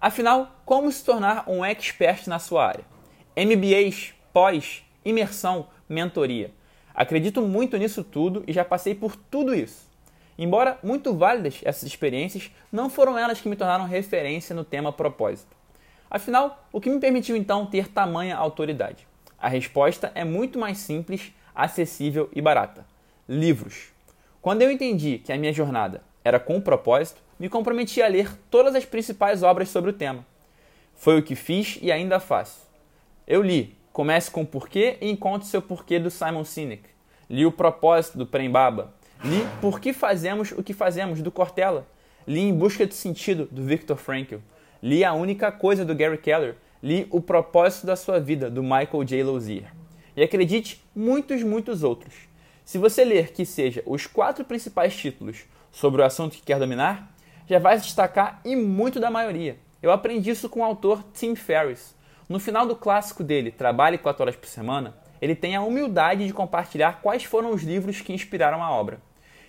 Afinal, como se tornar um expert na sua área? MBAs, pós, imersão, mentoria. Acredito muito nisso tudo e já passei por tudo isso. Embora muito válidas essas experiências, não foram elas que me tornaram referência no tema propósito. Afinal, o que me permitiu então ter tamanha autoridade? A resposta é muito mais simples, acessível e barata: livros. Quando eu entendi que a minha jornada era com um propósito, me comprometi a ler todas as principais obras sobre o tema. Foi o que fiz e ainda faço. Eu li Comece com o Porquê e Encontre Seu Porquê do Simon Sinek. Li O Propósito do Prem Baba. Li Por que Fazemos o que Fazemos do Cortella. Li Em Busca de Sentido do Viktor Frankl. Li A Única Coisa do Gary Keller. Li O Propósito da Sua Vida do Michael J. Lozier. E acredite, muitos, muitos outros. Se você ler que seja os quatro principais títulos sobre o assunto que quer dominar, já vai se destacar e muito da maioria. Eu aprendi isso com o autor Tim Ferriss. No final do clássico dele, Trabalhe 4 horas por semana, ele tem a humildade de compartilhar quais foram os livros que inspiraram a obra.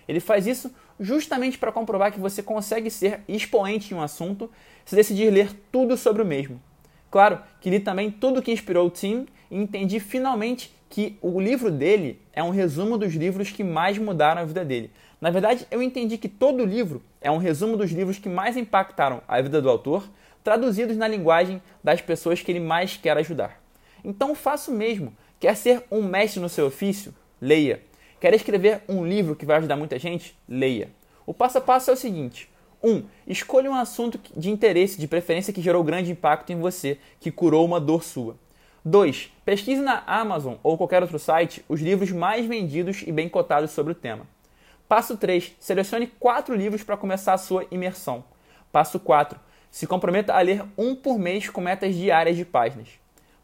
Ele faz isso justamente para comprovar que você consegue ser expoente em um assunto se decidir ler tudo sobre o mesmo. Claro que li também tudo que inspirou o Tim e entendi finalmente que o livro dele é um resumo dos livros que mais mudaram a vida dele. Na verdade, eu entendi que todo livro é um resumo dos livros que mais impactaram a vida do autor traduzidos na linguagem das pessoas que ele mais quer ajudar. Então faça o mesmo. Quer ser um mestre no seu ofício? Leia. Quer escrever um livro que vai ajudar muita gente? Leia. O passo a passo é o seguinte: 1. Um, escolha um assunto de interesse, de preferência que gerou grande impacto em você, que curou uma dor sua. 2. Pesquise na Amazon ou qualquer outro site os livros mais vendidos e bem cotados sobre o tema. Passo 3. Selecione quatro livros para começar a sua imersão. Passo 4. Se comprometa a ler um por mês com metas diárias de páginas.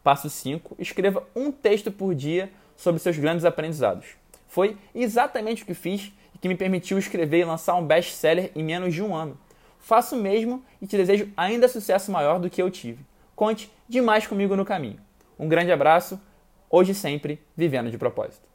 Passo 5. Escreva um texto por dia sobre seus grandes aprendizados. Foi exatamente o que fiz e que me permitiu escrever e lançar um best-seller em menos de um ano. Faça o mesmo e te desejo ainda sucesso maior do que eu tive. Conte demais comigo no caminho. Um grande abraço, hoje sempre, vivendo de propósito.